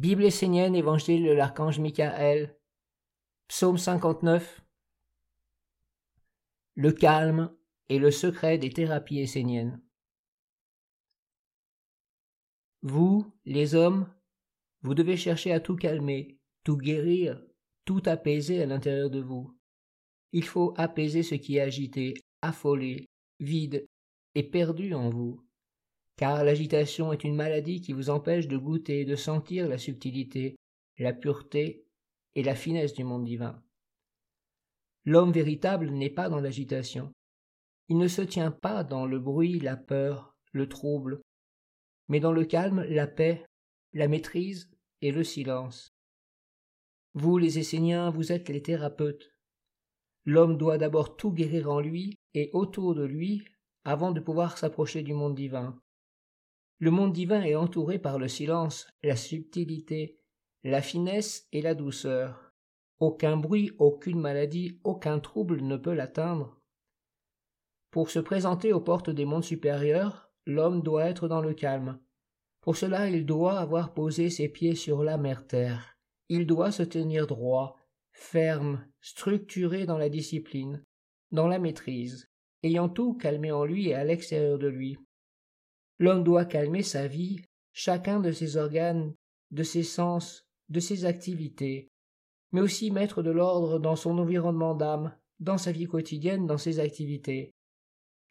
Bible essénienne, Évangile de l'archange Michael, Psaume 59. Le calme est le secret des thérapies esséniennes. Vous, les hommes, vous devez chercher à tout calmer, tout guérir, tout apaiser à l'intérieur de vous. Il faut apaiser ce qui est agité, affolé, vide et perdu en vous. Car l'agitation est une maladie qui vous empêche de goûter et de sentir la subtilité, la pureté et la finesse du monde divin. L'homme véritable n'est pas dans l'agitation. Il ne se tient pas dans le bruit, la peur, le trouble, mais dans le calme, la paix, la maîtrise et le silence. Vous, les Esséniens, vous êtes les thérapeutes. L'homme doit d'abord tout guérir en lui et autour de lui avant de pouvoir s'approcher du monde divin. Le monde divin est entouré par le silence, la subtilité, la finesse et la douceur. Aucun bruit, aucune maladie, aucun trouble ne peut l'atteindre. Pour se présenter aux portes des mondes supérieurs, l'homme doit être dans le calme. Pour cela il doit avoir posé ses pieds sur la mer terre. Il doit se tenir droit, ferme, structuré dans la discipline, dans la maîtrise, ayant tout calmé en lui et à l'extérieur de lui. L'homme doit calmer sa vie, chacun de ses organes, de ses sens, de ses activités, mais aussi mettre de l'ordre dans son environnement d'âme, dans sa vie quotidienne, dans ses activités.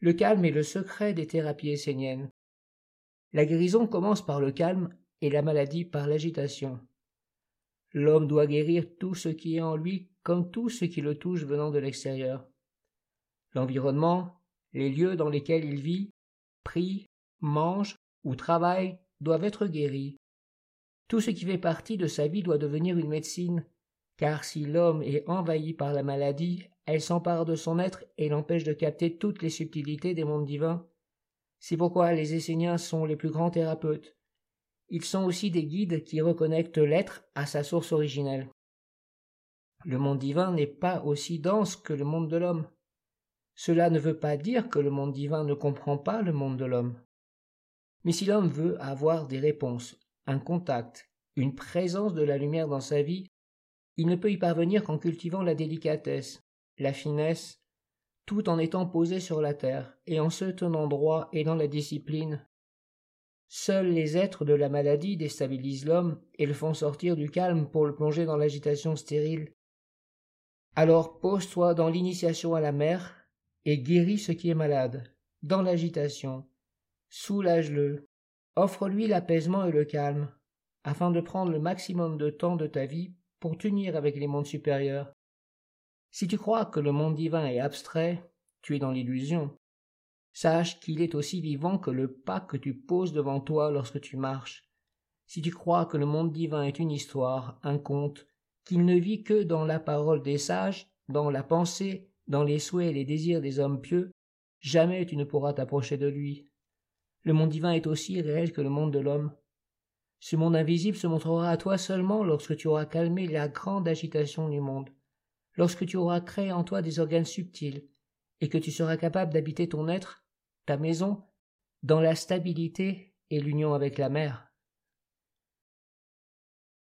Le calme est le secret des thérapies esséniennes. La guérison commence par le calme et la maladie par l'agitation. L'homme doit guérir tout ce qui est en lui comme tout ce qui le touche venant de l'extérieur. L'environnement, les lieux dans lesquels il vit, prie, mange ou travaille doivent être guéris. Tout ce qui fait partie de sa vie doit devenir une médecine, car si l'homme est envahi par la maladie, elle s'empare de son être et l'empêche de capter toutes les subtilités des mondes divins. C'est pourquoi les Esséniens sont les plus grands thérapeutes. Ils sont aussi des guides qui reconnectent l'être à sa source originelle. Le monde divin n'est pas aussi dense que le monde de l'homme. Cela ne veut pas dire que le monde divin ne comprend pas le monde de l'homme. Mais si l'homme veut avoir des réponses, un contact, une présence de la lumière dans sa vie, il ne peut y parvenir qu'en cultivant la délicatesse, la finesse, tout en étant posé sur la terre et en se tenant droit et dans la discipline. Seuls les êtres de la maladie déstabilisent l'homme et le font sortir du calme pour le plonger dans l'agitation stérile. Alors pose-toi dans l'initiation à la mer et guéris ce qui est malade, dans l'agitation. Soulage-le, offre-lui l'apaisement et le calme, afin de prendre le maximum de temps de ta vie pour t'unir avec les mondes supérieurs si tu crois que le monde divin est abstrait, tu es dans l'illusion. Sache qu'il est aussi vivant que le pas que tu poses devant toi lorsque tu marches. Si tu crois que le monde divin est une histoire, un conte, qu'il ne vit que dans la parole des sages, dans la pensée, dans les souhaits et les désirs des hommes pieux, jamais tu ne pourras t'approcher de lui. Le monde divin est aussi réel que le monde de l'homme. Ce monde invisible se montrera à toi seulement lorsque tu auras calmé la grande agitation du monde lorsque tu auras créé en toi des organes subtils, et que tu seras capable d'habiter ton être, ta maison, dans la stabilité et l'union avec la mer.